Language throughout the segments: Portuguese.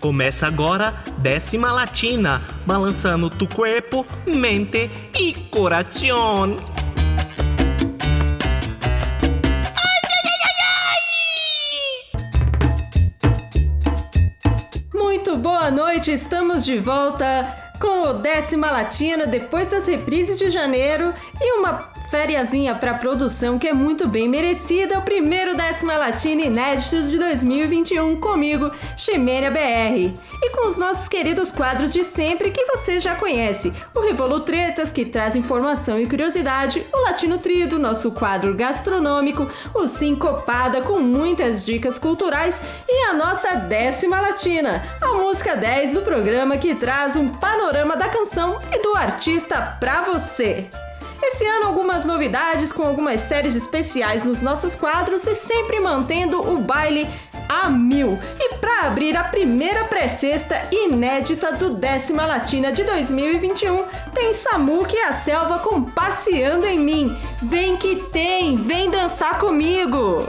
Começa agora décima latina, balançando tu corpo, mente e coração. Muito boa noite, estamos de volta com o décima latina depois das reprises de janeiro e uma fériazinha para produção que é muito bem merecida, o primeiro décima latina inédito de 2021 comigo, Ximeria BR. E com os nossos queridos quadros de sempre que você já conhece, o Revolutretas que traz informação e curiosidade, o Latino Trido, nosso quadro gastronômico, o Sincopada com muitas dicas culturais e a nossa décima latina, a música 10 do programa que traz um panorama da canção e do artista pra você. Esse ano, algumas novidades com algumas séries especiais nos nossos quadros e sempre mantendo o baile a mil. E para abrir a primeira pré-sexta inédita do Décima Latina de 2021, tem Samuque e a Selva com Passeando em Mim. Vem que tem, vem dançar comigo!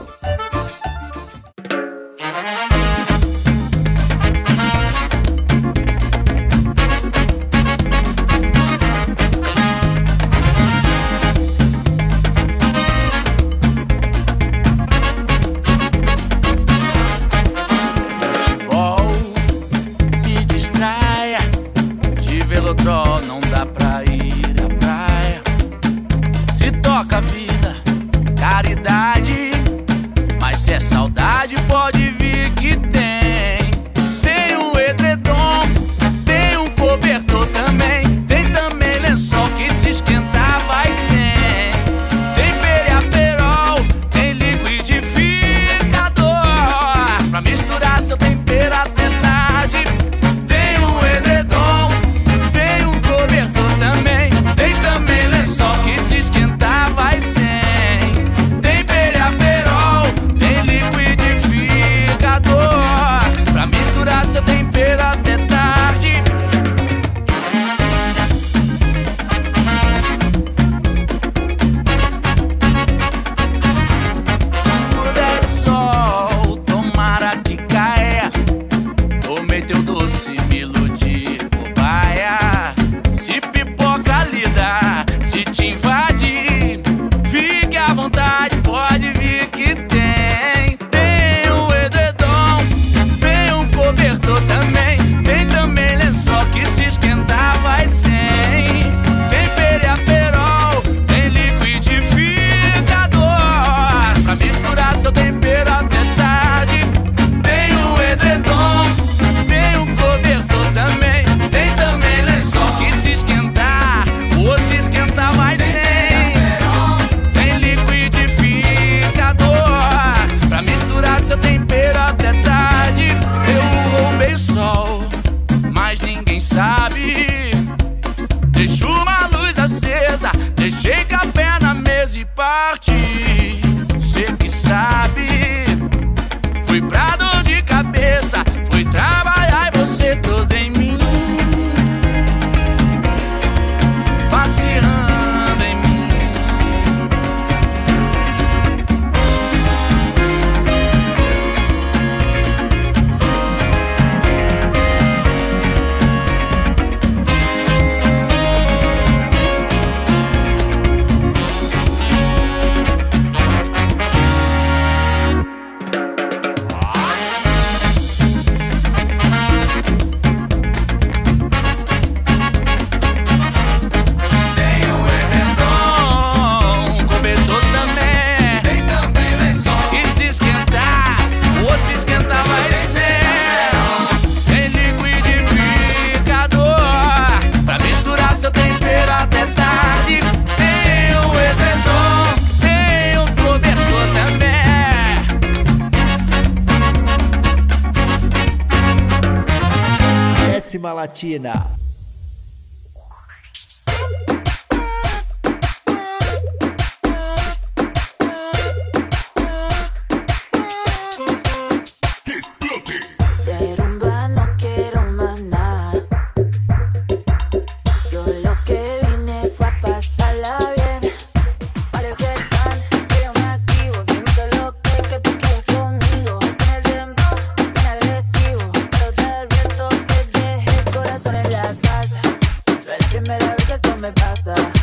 Latina. me pasa.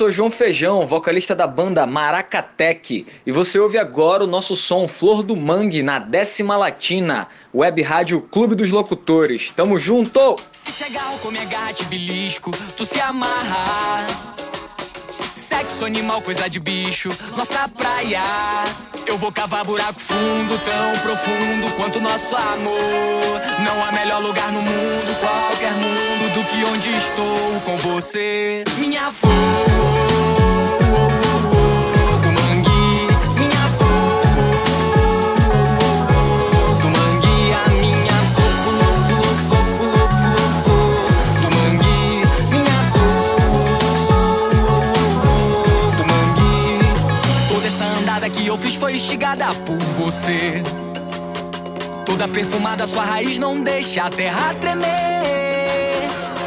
Sou João Feijão, vocalista da banda Maracatec, e você ouve agora o nosso som Flor do Mangue na décima latina, web rádio Clube dos Locutores. Tamo junto! Se chegar com minha garra de belisco, tu se amarra. Sexo animal, coisa de bicho, nossa praia. Eu vou cavar buraco fundo, tão profundo quanto nosso amor. Não há melhor lugar no mundo, qualquer mundo, do que onde estou com você, minha flor. Eu fiz foi instigada por você. Toda perfumada, sua raiz não deixa a terra tremer.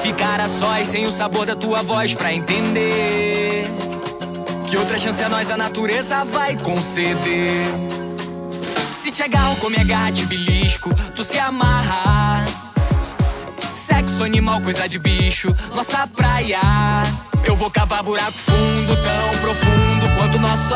Ficar a sós sem o sabor da tua voz pra entender. Que outra chance a nós a natureza vai conceder. Se te agarro com minha garra de belisco, tu se amarra. Sexo animal, coisa de bicho, nossa praia. Eu vou cavar buraco fundo, tão profundo quanto nosso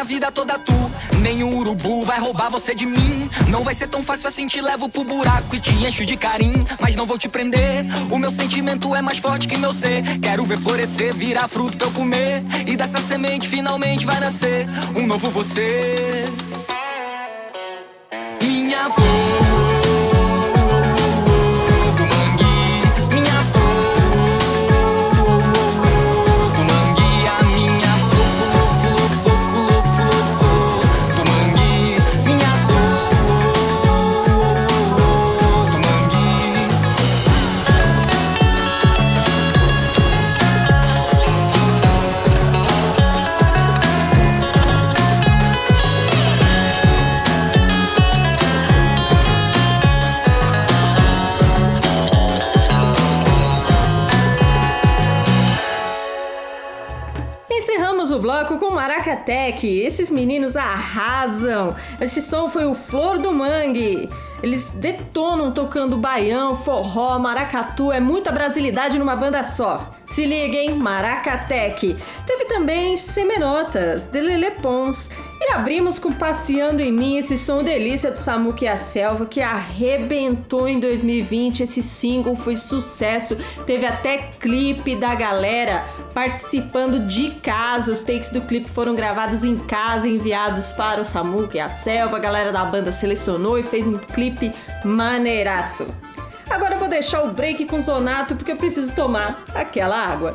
minha vida toda tu. Nenhum urubu vai roubar você de mim. Não vai ser tão fácil assim, te levo pro buraco e te encho de carinho. Mas não vou te prender. O meu sentimento é mais forte que meu ser. Quero ver florescer, virar fruto pra eu comer. E dessa semente finalmente vai nascer um novo você. Maracatec. Esses meninos arrasam. Esse som foi o Flor do Mangue. Eles detonam tocando baião, forró, maracatu, é muita brasilidade numa banda só. Se liguem, Maracatec. Teve também Semenotas, de Lele Pons. E abrimos com Passeando em Mim, esse som delícia do Samuque e a Selva, que arrebentou em 2020. Esse single foi sucesso. Teve até clipe da galera participando de casa. Os takes do clipe foram gravados em casa, enviados para o Samuque e a Selva. A galera da banda selecionou e fez um clipe maneiraço. Agora eu vou deixar o break com o Zonato porque eu preciso tomar aquela água.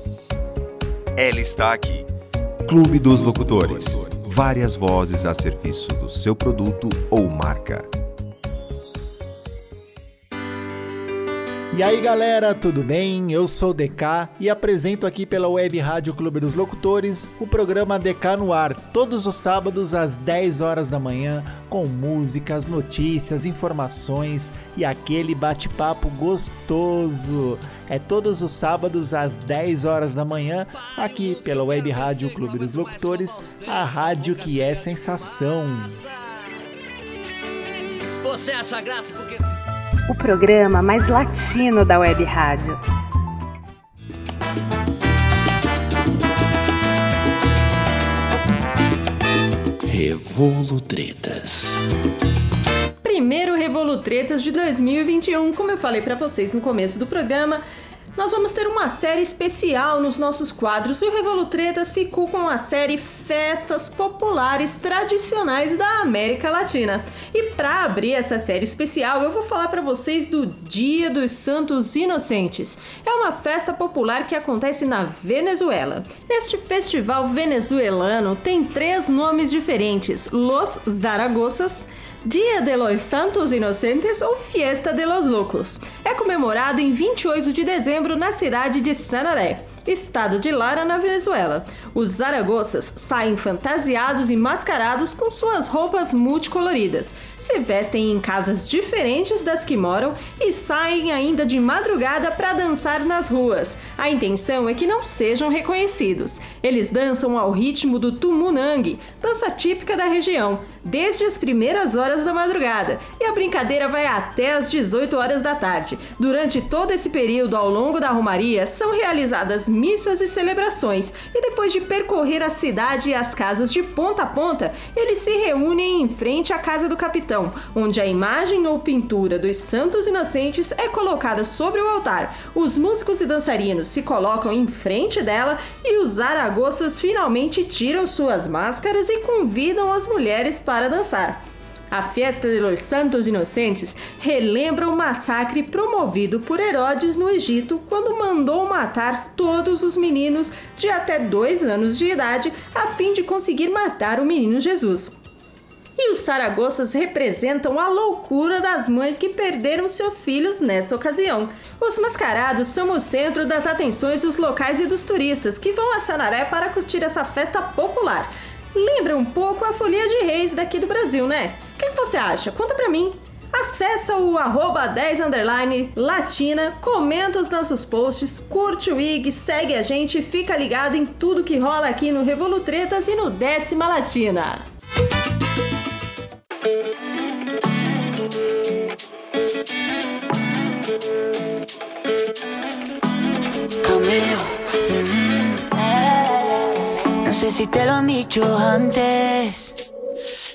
Ela está aqui. Clube dos Locutores. Várias vozes a serviço do seu produto ou marca. E aí galera, tudo bem? Eu sou o DK e apresento aqui pela Web Rádio Clube dos Locutores o programa DK no ar, todos os sábados às 10 horas da manhã, com músicas, notícias, informações e aquele bate-papo gostoso. É todos os sábados às 10 horas da manhã, aqui pela Web Rádio Clube dos Locutores, a rádio que é sensação. Você acha graça porque o programa mais latino da Web Rádio. Revolutretas. Primeiro Revolutretas de 2021, como eu falei para vocês no começo do programa, nós vamos ter uma série especial nos nossos quadros e o Revolutretas ficou com a série Festas Populares Tradicionais da América Latina. E para abrir essa série especial, eu vou falar para vocês do Dia dos Santos Inocentes. É uma festa popular que acontece na Venezuela. Este festival venezuelano tem três nomes diferentes: Los Zaragoças, Dia de los Santos Inocentes ou Fiesta de los Loucos. É comemorado em 28 de dezembro na cidade de Sanaré estado de Lara, na Venezuela. Os zaragoças saem fantasiados e mascarados com suas roupas multicoloridas, se vestem em casas diferentes das que moram e saem ainda de madrugada para dançar nas ruas. A intenção é que não sejam reconhecidos. Eles dançam ao ritmo do tumunang, dança típica da região, desde as primeiras horas da madrugada, e a brincadeira vai até as 18 horas da tarde. Durante todo esse período, ao longo da romaria, são realizadas missas e celebrações, e depois de percorrer a cidade e as casas de ponta a ponta, eles se reúnem em frente à casa do capitão, onde a imagem ou pintura dos santos inocentes é colocada sobre o altar. Os músicos e dançarinos se colocam em frente dela e os aragoças finalmente tiram suas máscaras e convidam as mulheres para dançar. A Fiesta de los Santos Inocentes relembra o massacre promovido por Herodes no Egito quando mandou matar todos os meninos de até dois anos de idade a fim de conseguir matar o menino Jesus. E os saragoças representam a loucura das mães que perderam seus filhos nessa ocasião. Os mascarados são o centro das atenções dos locais e dos turistas que vão a Sanaré para curtir essa festa popular. Lembra um pouco a Folia de Reis daqui do Brasil, né? Quem você acha? Conta pra mim. Acesse o arroba 10 underline latina, comenta os nossos posts, curte o IG, segue a gente fica ligado em tudo que rola aqui no Revolutretas e no Décima Latina. Camilo, sé si te lo han dicho antes.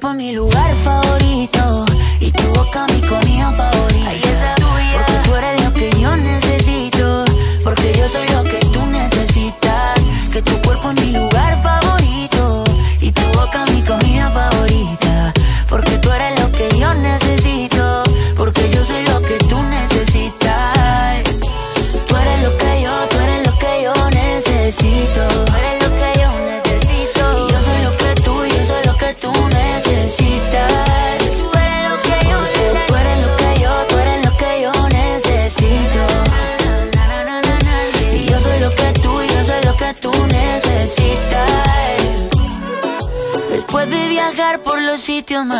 cuerpo es mi lugar favorito.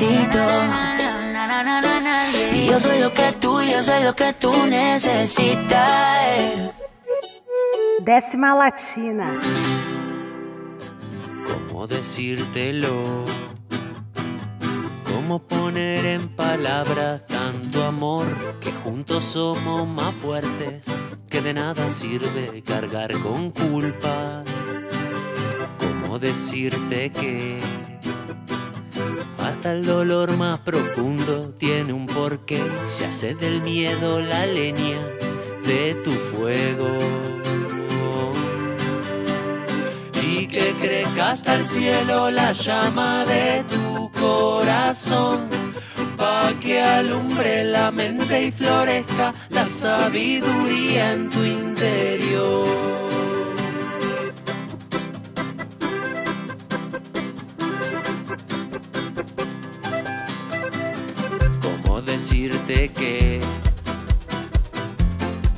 necesito. Y yo soy lo que tú, yo soy lo que tú necesitas. Décima Latina. ¿Cómo decírtelo? ¿Cómo poner en palabras tanto amor que juntos somos más fuertes? Que de nada sirve cargar con culpas. ¿Cómo decirte que hasta el dolor más profundo tiene un porqué? Se hace del miedo la leña de tu fuego y que crezca hasta el cielo la llama de tu corazón, pa' que alumbre la mente y florezca la sabiduría en tu interior. Decirte que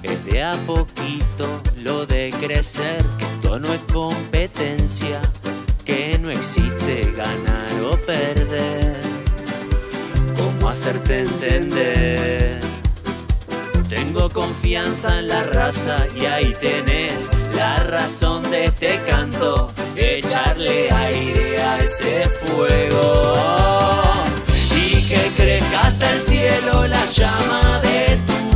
es de a poquito lo de crecer, que esto no es competencia, que no existe ganar o perder. ¿Cómo hacerte entender? Tengo confianza en la raza y ahí tenés la razón de este canto, echarle aire a ese fuego hasta el cielo la llama de tu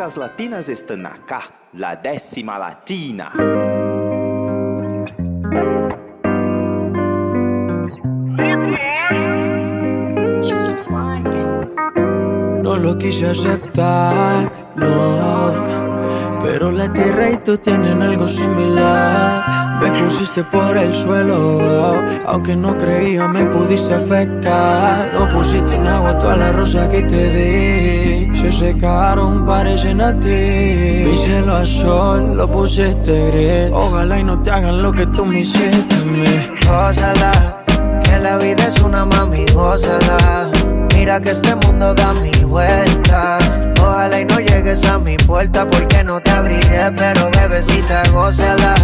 músicas latinas están acá, la décima latina. No lo quise aceptar, no. Pero la tierra y tú tienen algo similar. Me pusiste por el suelo, aunque no creía me pudiste afectar. No pusiste en agua toda la rosa que te di. Se secaron, parecen a ti. Mi cielo a sol lo pusiste gris. Ojalá y no te hagan lo que tú me hiciste a mí. Gózala, que la vida es una mami, gózala. Mira que este mundo da mil vueltas. Ojalá y no llegues a mi puerta porque no te abriré, pero bebecita, gózala.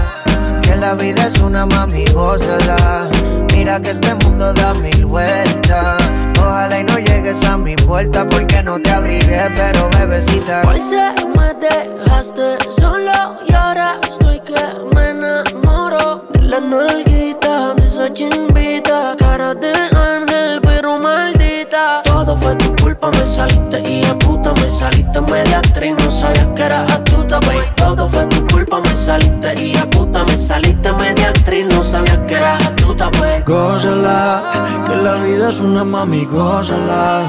Que la vida es una mami, gózala. Mira que este mundo da mil vueltas. Ojalá y no llegues a mi puerta porque no te abriré, pero bebecita. Hoy se me dejaste solo y ahora estoy que me enamoro de la nalguita, de esa chimbita, cara de me saliste y a puta me saliste media actriz, no sabía que eras astuta, baby. Todo fue tu culpa, me saliste y a puta me saliste media actriz, no sabía que eras astuta, baby. Gózala, que la vida es una mami, gózala.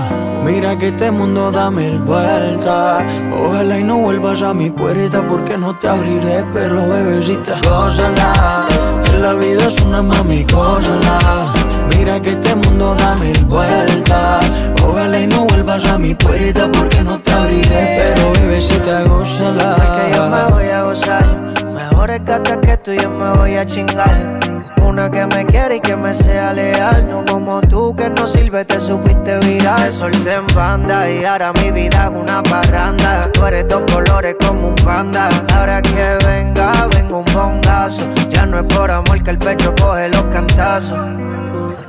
Mira que este mundo da mil vueltas. Ojalá y no vuelvas a mi puerta porque no te abriré, pero bebecita, gózala. Que la vida es una mami, gózala. Mira que este mundo da mil vueltas. Ojalá y no vuelvas a mi puerta porque no te abriré, pero bebecita, gózala. que yo me voy a gozar. Mejor es que hasta que tú yo me voy a chingar. Una que me quiere y que me sea leal. No como tú que no sirve, te supiste virar. Te solté en banda y ahora mi vida es una parranda. Tú eres dos colores como un panda. Ahora que venga, vengo un bongazo. Ya no es por amor que el pecho coge los cantazos.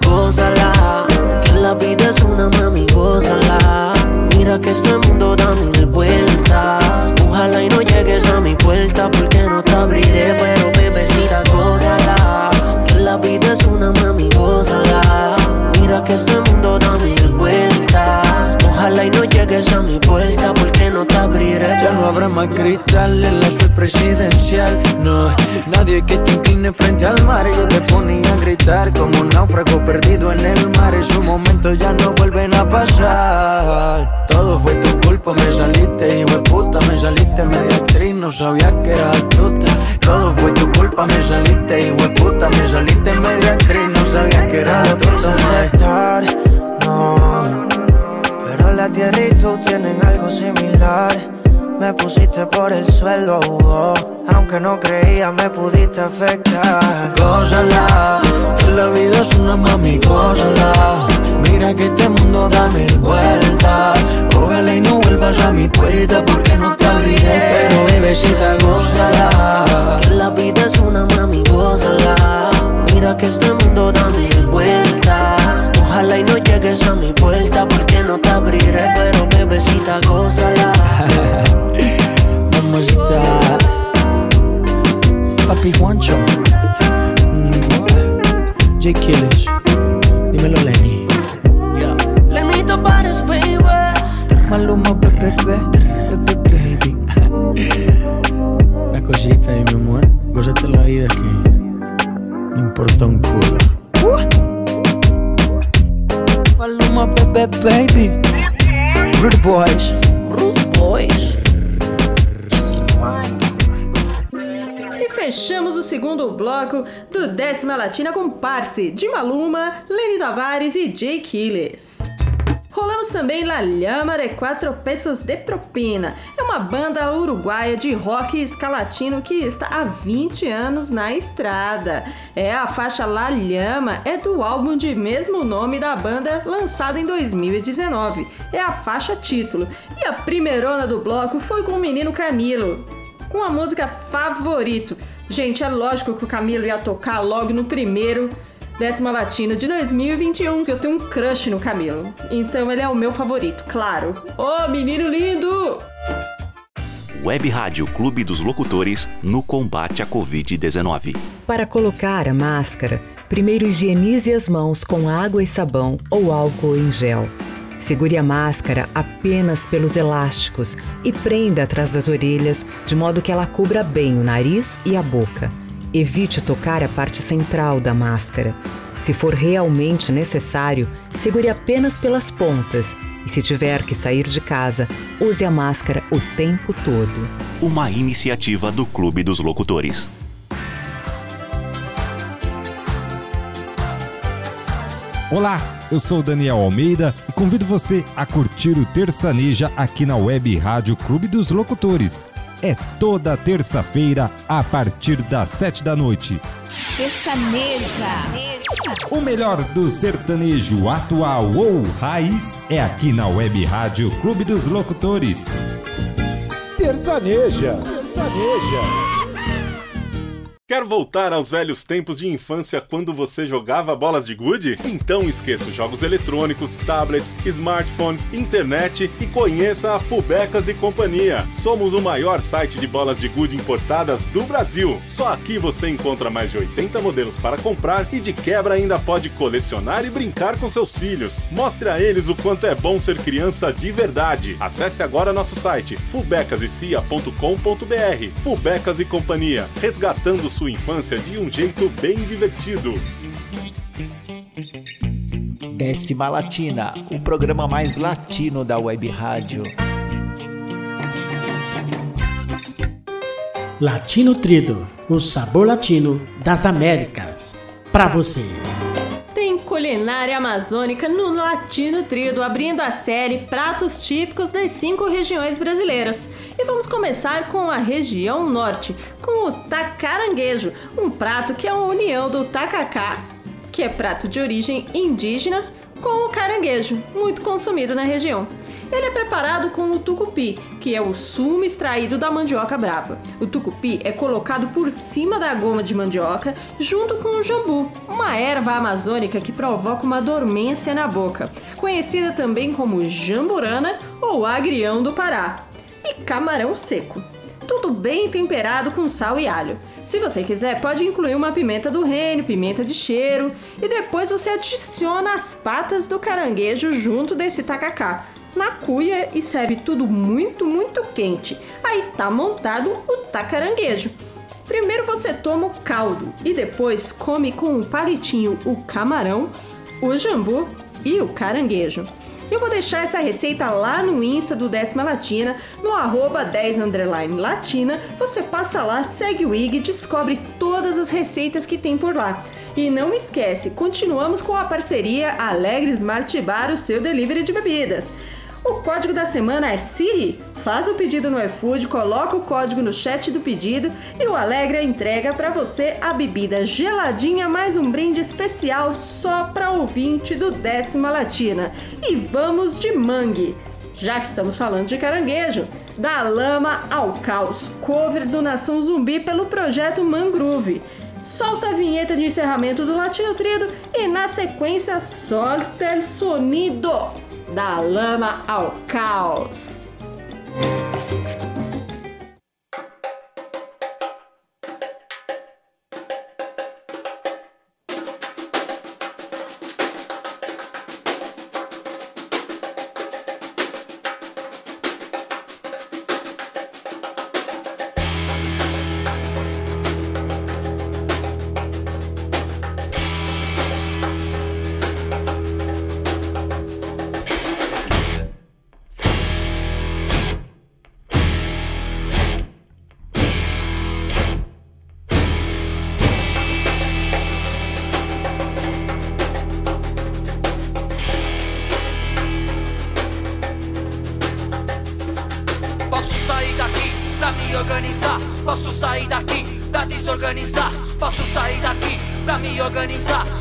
Gózala, que la vida es una mami, gózala. Mira que este mundo da mil vueltas. Ojalá y no llegues a mi puerta porque no te abriré, pero bebecita, gózala. Que la vida es una mami, gózala. Mira que este mundo da mil vueltas. Ojalá y no llegues a mi puerta porque no te abriré. Ya no habrá más cristal en la suite presidencial. No, nadie que te incline frente al mar. Yo te ponía a gritar como un náufrago perdido en el mar. Esos momentos ya no vuelven a pasar. Todo fue tu culpa, me saliste, hijo de puta. Me saliste media actriz, no sabía que eras astuta. Todo fue tu culpa, me saliste, hijo de puta. Me saliste media actriz, no sabía que quise astuta. aceptar, no. Pero la tierra y tú tienen algo similar. Me pusiste por el suelo, oh. aunque no creía me pudiste afectar. Gózala, que la vida es una mami, gózala. Mira que este mundo da mil vueltas. Ojalá y no vuelvas a mi puerta porque no te abriré. Pero bebecita, gózala. Que la vida es una mami, gózala. Mira que este mundo da mil vueltas. Ojalá y no llegues a mi puerta porque no te abriré, pero bebecita, gózala. Mamacita. Papi Juancho. Mm, J. Killish. Dímelo, Lenny. Lenito Pares, baby. Maluma, bebé, bebé, baby. Una cosita ahí, mi amor. Gózate la vida que no importa un culo. Maluma, bebé, baby. Rude boys. Rude boys. E fechamos o segundo bloco do Décima Latina com Parse, de Maluma, Lenny Tavares e Jay Killes. Rolamos também La Llama de Quatro Pesos de Propina. É uma banda uruguaia de rock escalatino que está há 20 anos na estrada. É a faixa La Llama é do álbum de mesmo nome da banda, lançado em 2019. É a faixa título. E a primeirona do bloco foi com o menino Camilo, com a música Favorito. Gente, é lógico que o Camilo ia tocar logo no primeiro décima latina de 2021, que eu tenho um crush no Camilo. Então ele é o meu favorito, claro. Ô, menino lindo! Web Rádio Clube dos Locutores no combate à Covid-19. Para colocar a máscara, primeiro higienize as mãos com água e sabão ou álcool em gel. Segure a máscara apenas pelos elásticos e prenda atrás das orelhas de modo que ela cubra bem o nariz e a boca. Evite tocar a parte central da máscara. Se for realmente necessário, segure apenas pelas pontas e, se tiver que sair de casa, use a máscara o tempo todo. Uma iniciativa do Clube dos Locutores. Olá, eu sou Daniel Almeida e convido você a curtir o Terçaneja aqui na Web Rádio Clube dos Locutores. É toda terça-feira a partir das sete da noite. Terçaneja. O melhor do sertanejo atual ou raiz é aqui na Web Rádio Clube dos Locutores. Terçaneja. Terçaneja. Quer voltar aos velhos tempos de infância quando você jogava bolas de gude? Então esqueça os jogos eletrônicos, tablets, smartphones, internet e conheça a Fubecas e Companhia. Somos o maior site de bolas de gude importadas do Brasil. Só aqui você encontra mais de 80 modelos para comprar e de quebra ainda pode colecionar e brincar com seus filhos. Mostre a eles o quanto é bom ser criança de verdade. Acesse agora nosso site fubecasecia.com.br. Fubecas e Companhia, resgatando sua infância de um jeito bem divertido. Décima Latina, o programa mais latino da web rádio. Latino Trido, o sabor latino das Américas. Para você. Culinária amazônica no Latino Trido, abrindo a série Pratos Típicos das cinco regiões brasileiras. E vamos começar com a região norte, com o tacaranguejo, um prato que é a união do tacacá, que é prato de origem indígena, com o caranguejo, muito consumido na região. Ele é preparado com o tucupi, que é o sumo extraído da mandioca brava. O tucupi é colocado por cima da goma de mandioca junto com o jambu, uma erva amazônica que provoca uma dormência na boca, conhecida também como jamburana ou agrião do Pará. E camarão seco. Tudo bem temperado com sal e alho. Se você quiser, pode incluir uma pimenta do reino, pimenta de cheiro, e depois você adiciona as patas do caranguejo junto desse tacacá na cuia e serve tudo muito, muito quente. Aí tá montado o tacaranguejo. Primeiro você toma o caldo e depois come com um palitinho o camarão, o jambu e o caranguejo. Eu vou deixar essa receita lá no Insta do Décima Latina, no arroba 10 underline latina. Você passa lá, segue o IG e descobre todas as receitas que tem por lá. E não esquece, continuamos com a parceria Alegre Smart Bar, o seu delivery de bebidas. O código da semana é Siri. Faz o pedido no iFood, coloca o código no chat do pedido e o Alegra entrega para você a bebida geladinha mais um brinde especial só para ouvinte do Décima Latina. E vamos de mangue. Já que estamos falando de caranguejo, da lama ao caos, cover do Nação Zumbi pelo projeto Mangrove. Solta a vinheta de encerramento do Latino Trido e na sequência solta o sonido da lama ao caos.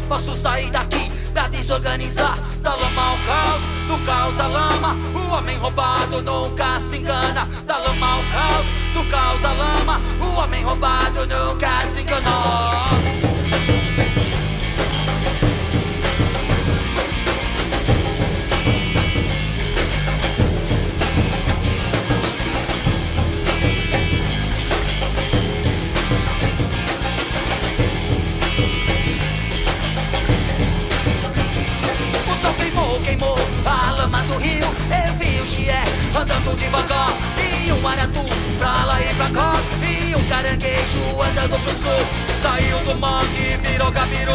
Posso sair daqui pra desorganizar. Da lama ao caos, do caos à lama. O homem roubado nunca se engana. Da lama ao caos, do caos à lama. O homem roubado nunca se engana. Sul. Saiu do mangue virou gabiru.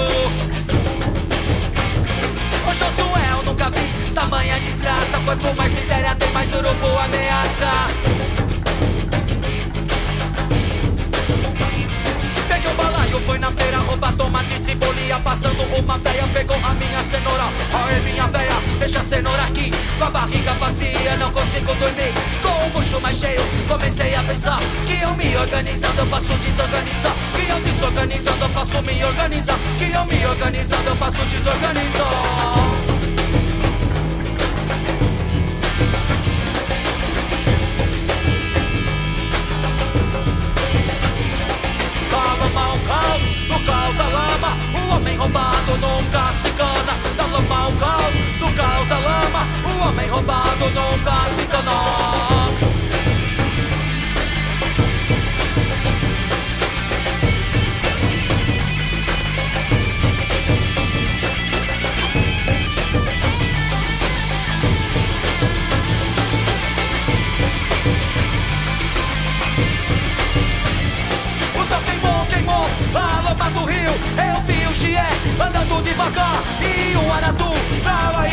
O Josué eu nunca vi tamanha desgraça. Quanto mais miséria tem, mais urubu ameaça. Peguei o balaio, foi na feira roubar tomate e cebolinha Passando uma veia, pegou a minha cenoura. Aê minha veia, deixa a cenoura aqui. Com a barriga vazia, não consigo dormir. Com o bucho mais cheio, comecei a pensar Que eu me organizando, eu posso desorganizar. Que eu desorganizando, eu posso me organizar. Que eu me organizando, eu posso desorganizar caos, do caos a lama O homem roubado nunca se cana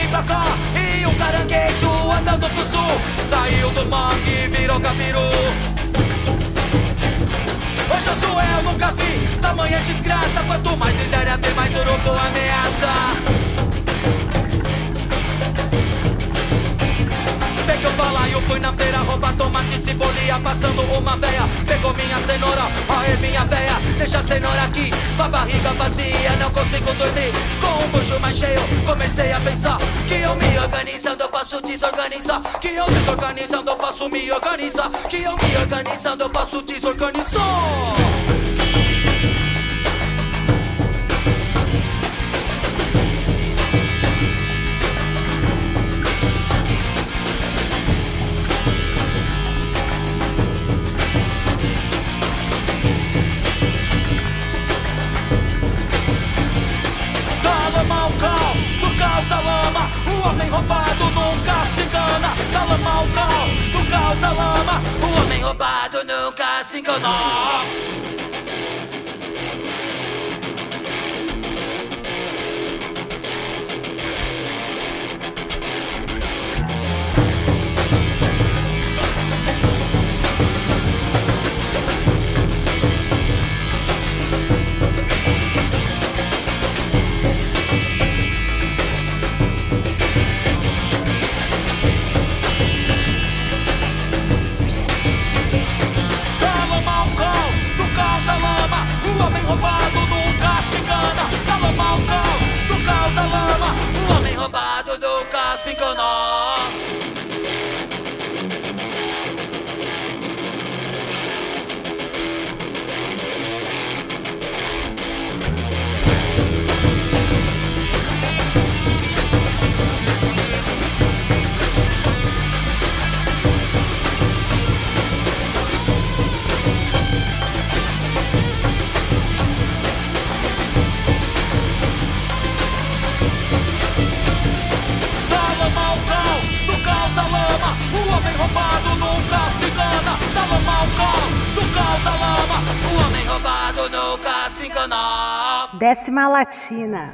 pra cá. E um caranguejo andando pro sul. Saiu do mangue virou capiru. Ô Josué, eu nunca vi tamanha desgraça. Quanto mais miséria tem, mais urubu ameaça. Peguei o balaio, fui na feira roubar tomate e cebolinha Passando uma veia, pegou cenoura. Aê minha veia, deixa a cenoura aqui. Com a barriga vazia, não consigo dormir. Com o bucho mais cheio, comecei a pensar Que eu me organizando, eu posso desorganizar. Que eu desorganizando, eu posso me organizar. Que eu me organizando, eu posso desorganizar nunca Latina.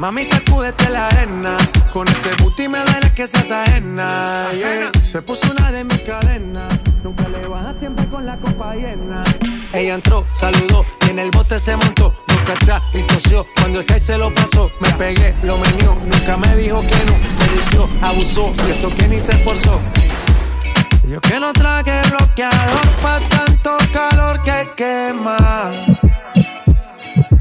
Mami, sacúdete la arena. Con ese booty me duele que seas ajena. yeah. Se puso una de mis cadenas. Nunca le baja siempre con la copa llena. Ella entró, saludó y en el bote se montó. No cachá y tosió. Cuando el que se lo pasó, me pegué, lo menió. Nunca me dijo que no. Se lució, abusó y eso que ni se esforzó. Yo que no traje bloqueador pa' tanto calor que quema.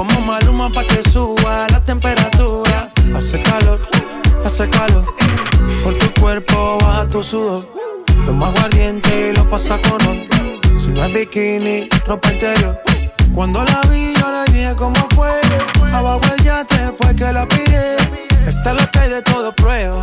Como maluma pa' que suba la temperatura. Hace calor, hace calor. Por tu cuerpo baja tu sudor. Toma aguardiente y lo pasa con ron. Si no es bikini, ropa interior. Cuando la vi, yo le dije cómo fue. Abajo el yate fue que la pillé. Esta es lo que hay de todo prueba.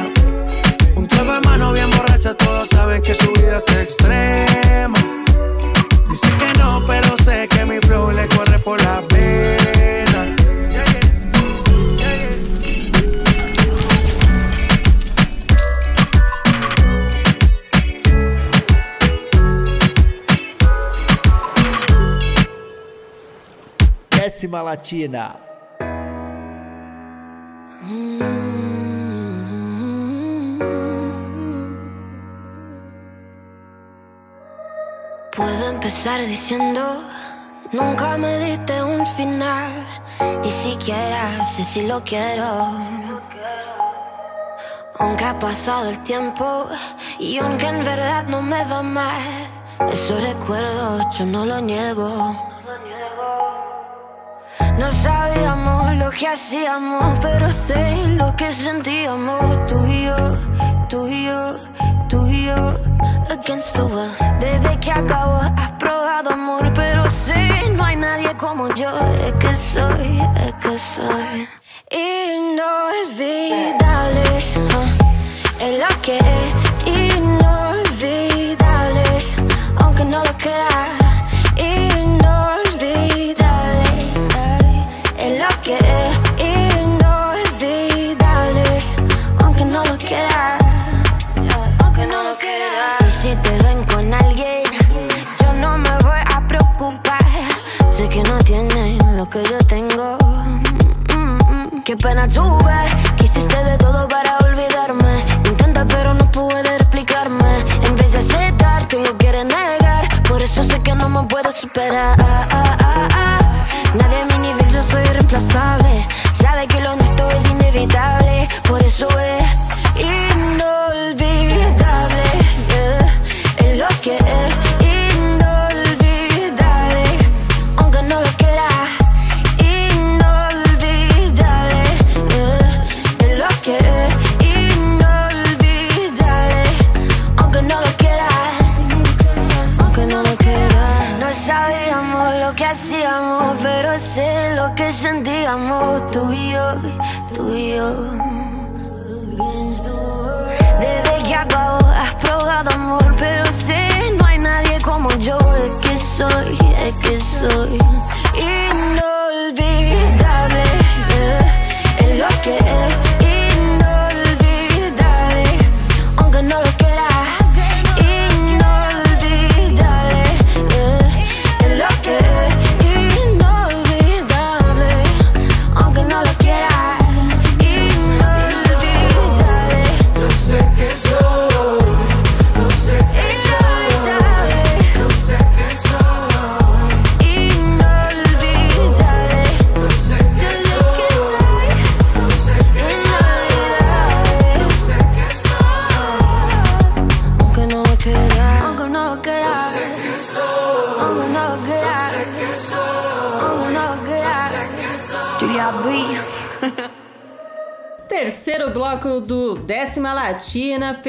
Mano bien borracha, todos saben que su vida es extrema. Dicen que no, pero sé que mi flow le corre por la pena. Décima Latina. Empezar diciendo, nunca me diste un final, ni siquiera sé si lo quiero. Aunque ha pasado el tiempo y aunque en verdad no me va mal, esos recuerdos yo no lo niego. No sabíamos lo que hacíamos, pero sé lo que sentíamos tú y yo, tú y yo, tú y yo, Desde que acabó has probado amor, pero sé no hay nadie como yo. Es que soy, es que soy inolvidable. ah, Es lo que es inolvidable, aunque no lo creas. Qué pena tuve, que hiciste de todo para olvidarme. Intenta pero no puede explicarme. En vez de aceptar, tú lo quieres negar. Por eso sé que no me puedes superar. Nadie a mi nivel, yo soy irreemplazable. Sabe que lo nuestro es inevitable. Por eso es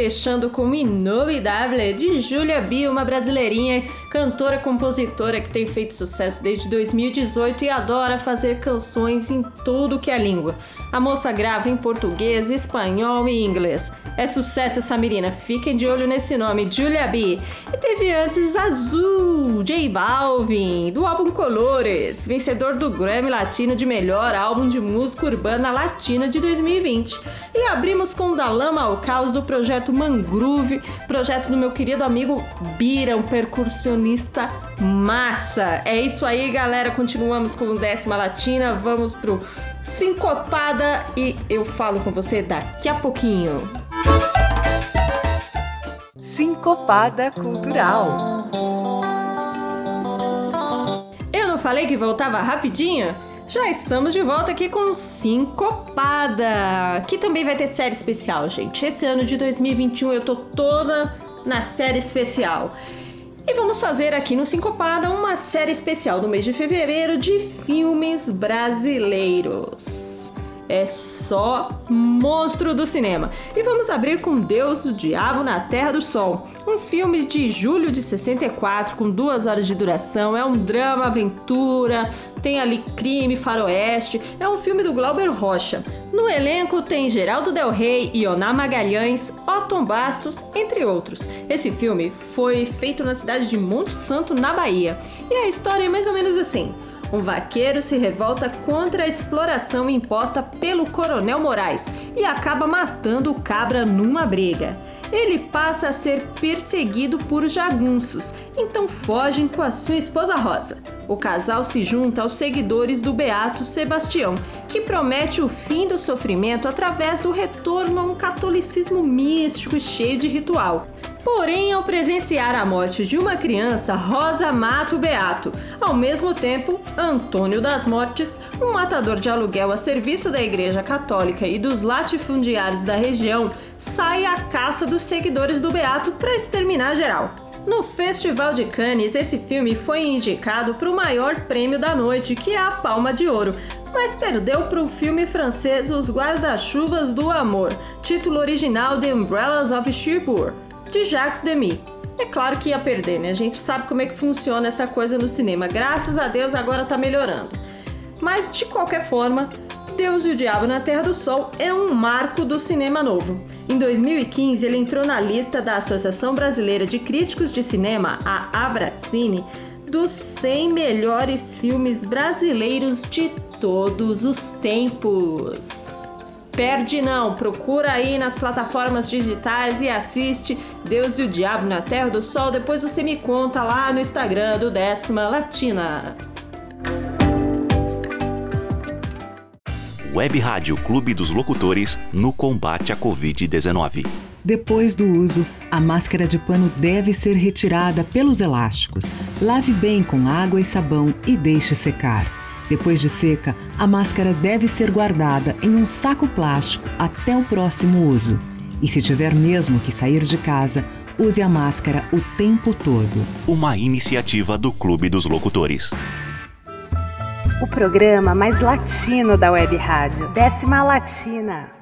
fechando com Inolvidable de Julia B, uma brasileirinha, cantora compositora que tem feito sucesso desde 2018 e adora fazer canções em tudo que é língua. A moça grava em português, espanhol e inglês. É sucesso essa menina, fiquem de olho nesse nome, Julia B. E teve antes Azul, J Balvin, do álbum Colores, vencedor do Grammy Latino de melhor álbum de música urbana latina de 2020. E abrimos com Da Lama ao Caos do projeto Mangroove, projeto do meu querido amigo Bira, um percussionista massa. É isso aí, galera. Continuamos com décima latina. Vamos pro Sincopada e eu falo com você daqui a pouquinho. Sincopada Cultural. Eu não falei que voltava rapidinho? Já estamos de volta aqui com Sincopada, que também vai ter série especial, gente. Esse ano de 2021 eu tô toda na série especial. E vamos fazer aqui no Sincopada uma série especial no mês de fevereiro de filmes brasileiros é só monstro do cinema. E vamos abrir com Deus, o Diabo na Terra do Sol, um filme de julho de 64 com duas horas de duração. É um drama, aventura, tem ali crime, faroeste. É um filme do Glauber Rocha. No elenco tem Geraldo Del Rey, Ioná Magalhães, Otton Bastos, entre outros. Esse filme foi feito na cidade de Monte Santo, na Bahia. E a história é mais ou menos assim. Um vaqueiro se revolta contra a exploração imposta pelo Coronel Moraes e acaba matando o cabra numa briga. Ele passa a ser perseguido por jagunços, então fogem com a sua esposa Rosa. O casal se junta aos seguidores do Beato Sebastião, que promete o fim do sofrimento através do retorno a um catolicismo místico e cheio de ritual. Porém, ao presenciar a morte de uma criança, Rosa mata o Beato. Ao mesmo tempo, Antônio das Mortes, um matador de aluguel a serviço da Igreja Católica e dos latifundiários da região, sai à caça dos seguidores do Beato para exterminar geral. No Festival de Cannes, esse filme foi indicado para o maior prêmio da noite, que é a Palma de Ouro, mas perdeu para o filme francês Os Guarda-Chuvas do Amor, título original The Umbrellas of Cherbourg de Jacques Demy. É claro que ia perder, né? A gente sabe como é que funciona essa coisa no cinema. Graças a Deus agora tá melhorando. Mas de qualquer forma, Deus e o Diabo na Terra do Sol é um marco do cinema novo. Em 2015, ele entrou na lista da Associação Brasileira de Críticos de Cinema, a Abracine, dos 100 melhores filmes brasileiros de todos os tempos. Perde não, procura aí nas plataformas digitais e assiste Deus e o Diabo na Terra do Sol. Depois você me conta lá no Instagram do Décima Latina. Web Rádio Clube dos Locutores no combate à Covid-19. Depois do uso, a máscara de pano deve ser retirada pelos elásticos. Lave bem com água e sabão e deixe secar. Depois de seca, a máscara deve ser guardada em um saco plástico até o próximo uso. E se tiver mesmo que sair de casa, use a máscara o tempo todo. Uma iniciativa do Clube dos Locutores. O programa mais latino da Web Rádio. Décima Latina.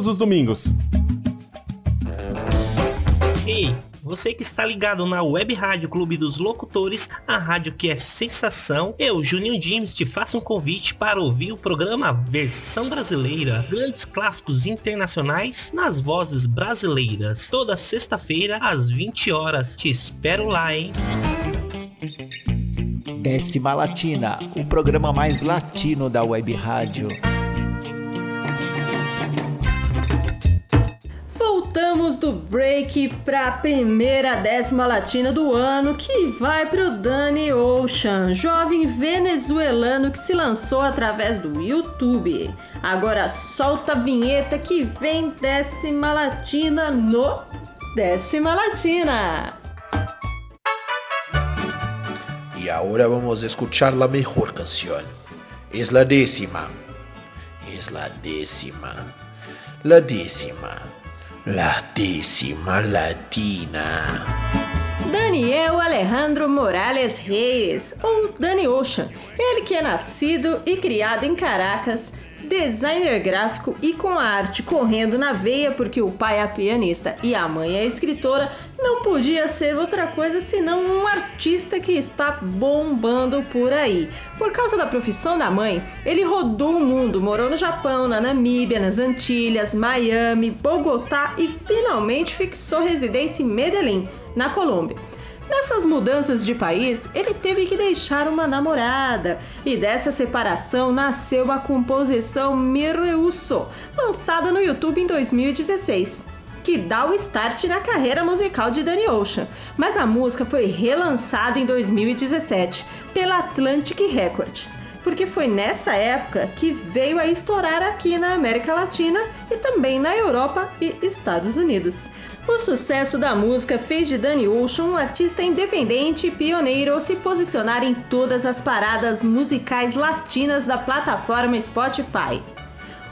todos os domingos. Ei, você que está ligado na Web Rádio Clube dos Locutores, a rádio que é sensação, eu, Juninho James, te faço um convite para ouvir o programa Versão Brasileira, grandes clássicos internacionais nas vozes brasileiras, toda sexta-feira às 20 horas. Te espero lá, hein? Décima Latina, o programa mais latino da Web Rádio. Saímos do break para a primeira décima latina do ano, que vai para o Danny Ocean, jovem venezuelano que se lançou através do YouTube. Agora solta a vinheta que vem décima latina no décima latina. Y ahora vamos a escuchar la mejor canción. Es la décima. Es la décima. La décima. La décima latina. Daniel Alejandro Morales Reis, ou Dani Ocean, ele que é nascido e criado em Caracas, designer gráfico e com a arte correndo na veia porque o pai é pianista e a mãe é escritora, não podia ser outra coisa senão um artista que está bombando por aí. Por causa da profissão da mãe, ele rodou o mundo, morou no Japão, na Namíbia, nas Antilhas, Miami, Bogotá e finalmente fixou residência em Medellín, na Colômbia. Nessas mudanças de país, ele teve que deixar uma namorada, e dessa separação nasceu a composição Me Reuso, lançada no YouTube em 2016 que dá o start na carreira musical de Danny Ocean, mas a música foi relançada em 2017 pela Atlantic Records, porque foi nessa época que veio a estourar aqui na América Latina e também na Europa e Estados Unidos. O sucesso da música fez de Danny Ocean um artista independente e pioneiro ao se posicionar em todas as paradas musicais latinas da plataforma Spotify.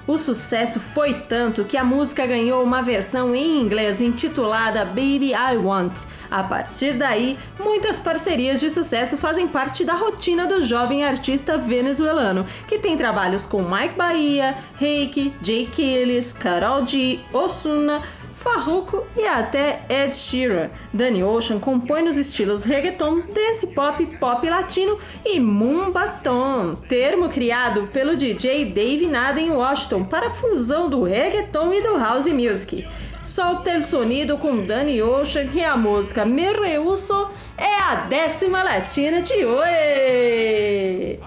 O sucesso foi tanto que a música ganhou uma versão em inglês intitulada Baby I Want. A partir daí, muitas parcerias de sucesso fazem parte da rotina do jovem artista venezuelano, que tem trabalhos com Mike Bahia, Reiki, Jay Killis, Karol G, Osuna, Farruko e até Ed Sheeran. Danny Ocean compõe nos estilos reggaeton, dance pop, pop latino e mumbaton, termo criado pelo DJ Dave Nada em Washington para a fusão do reggaeton e do house music. Solta el sonido com Danny Ocean, que a música Me Reuso é a décima latina de hoje.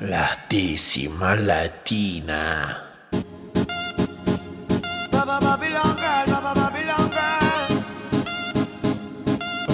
La décima latina. Para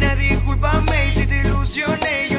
Nena, discúlpame si te ilusioné,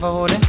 favor, ¿eh?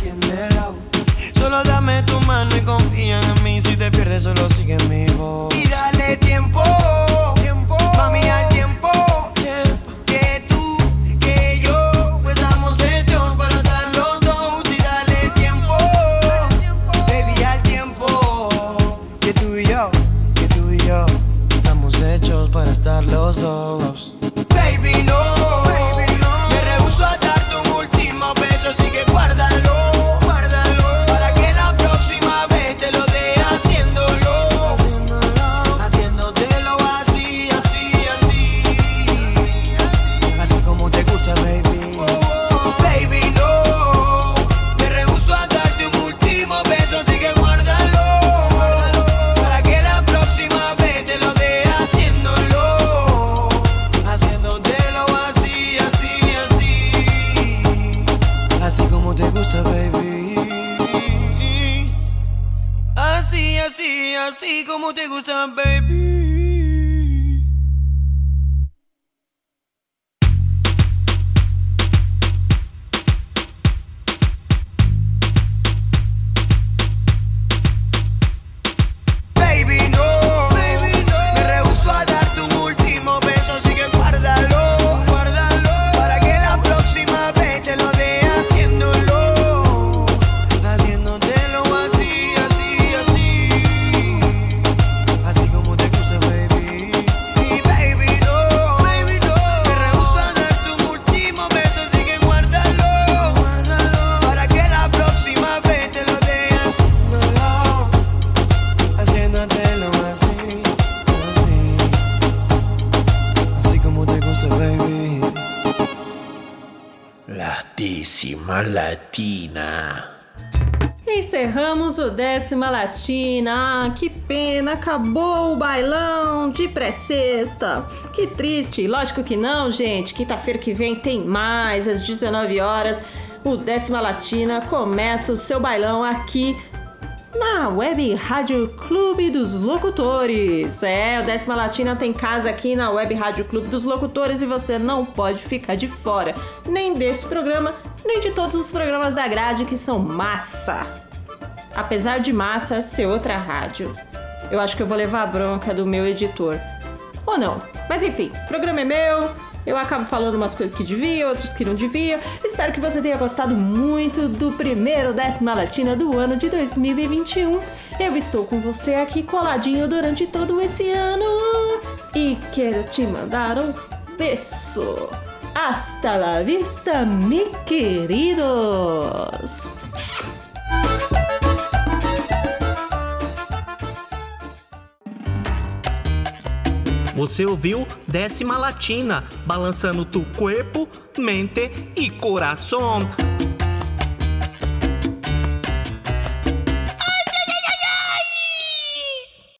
O décima latina. Ah, que pena, acabou o bailão de pré-sexta. Que triste. Lógico que não, gente. Quinta-feira que vem tem mais, às 19 horas. O décima latina começa o seu bailão aqui na Web Rádio Clube dos Locutores. É, o Décima Latina tem casa aqui na Web Rádio Clube dos Locutores e você não pode ficar de fora, nem desse programa, nem de todos os programas da grade que são massa. Apesar de massa ser outra rádio. Eu acho que eu vou levar a bronca do meu editor. Ou não. Mas enfim, o programa é meu, eu acabo falando umas coisas que devia, outras que não devia. Espero que você tenha gostado muito do primeiro décima latina do ano de 2021. Eu estou com você aqui coladinho durante todo esse ano e quero te mandar um beijo. Hasta la vista, mi queridos! Você ouviu Décima Latina, balançando tu corpo, mente e coração.